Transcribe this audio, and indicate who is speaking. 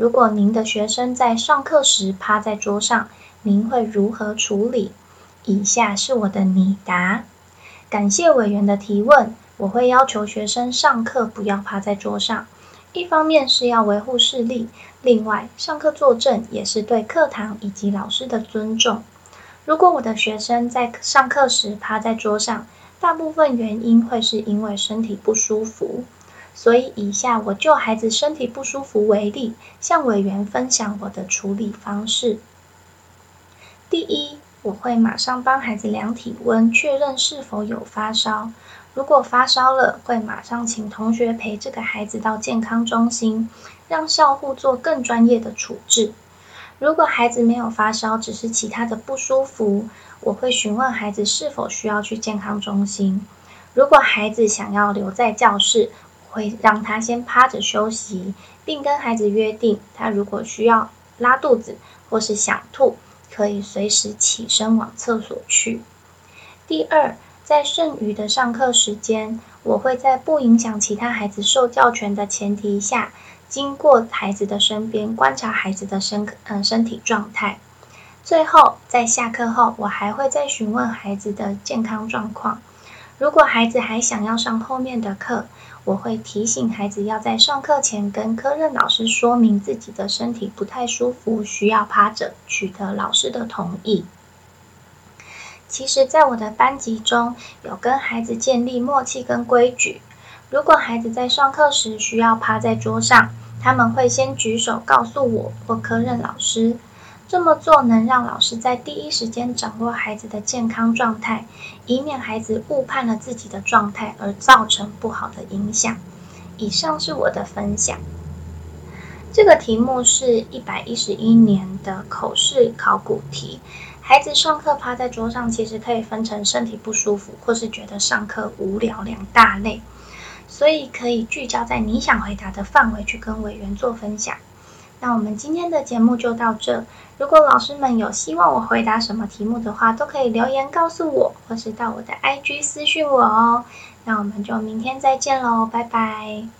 Speaker 1: 如果您的学生在上课时趴在桌上。您会如何处理？以下是我的拟答。感谢委员的提问。我会要求学生上课不要趴在桌上，一方面是要维护视力，另外上课坐正也是对课堂以及老师的尊重。如果我的学生在上课时趴在桌上，大部分原因会是因为身体不舒服。所以以下我就孩子身体不舒服为例，向委员分享我的处理方式。第一，我会马上帮孩子量体温，确认是否有发烧。如果发烧了，会马上请同学陪这个孩子到健康中心，让校护做更专业的处置。如果孩子没有发烧，只是其他的不舒服，我会询问孩子是否需要去健康中心。如果孩子想要留在教室，会让他先趴着休息，并跟孩子约定，他如果需要拉肚子或是想吐。可以随时起身往厕所去。第二，在剩余的上课时间，我会在不影响其他孩子受教权的前提下，经过孩子的身边观察孩子的身嗯身体状态。最后，在下课后，我还会再询问孩子的健康状况。如果孩子还想要上后面的课，我会提醒孩子要在上课前跟科任老师说明自己的身体不太舒服，需要趴着，取得老师的同意。其实，在我的班级中有跟孩子建立默契跟规矩。如果孩子在上课时需要趴在桌上，他们会先举手告诉我或科任老师。这么做能让老师在第一时间掌握孩子的健康状态，以免孩子误判了自己的状态而造成不好的影响。以上是我的分享。这个题目是一百一十一年的口试考古题。孩子上课趴在桌上，其实可以分成身体不舒服，或是觉得上课无聊两大类，所以可以聚焦在你想回答的范围去跟委员做分享。那我们今天的节目就到这。如果老师们有希望我回答什么题目的话，都可以留言告诉我，或是到我的 IG 私讯我哦。那我们就明天再见喽，拜拜。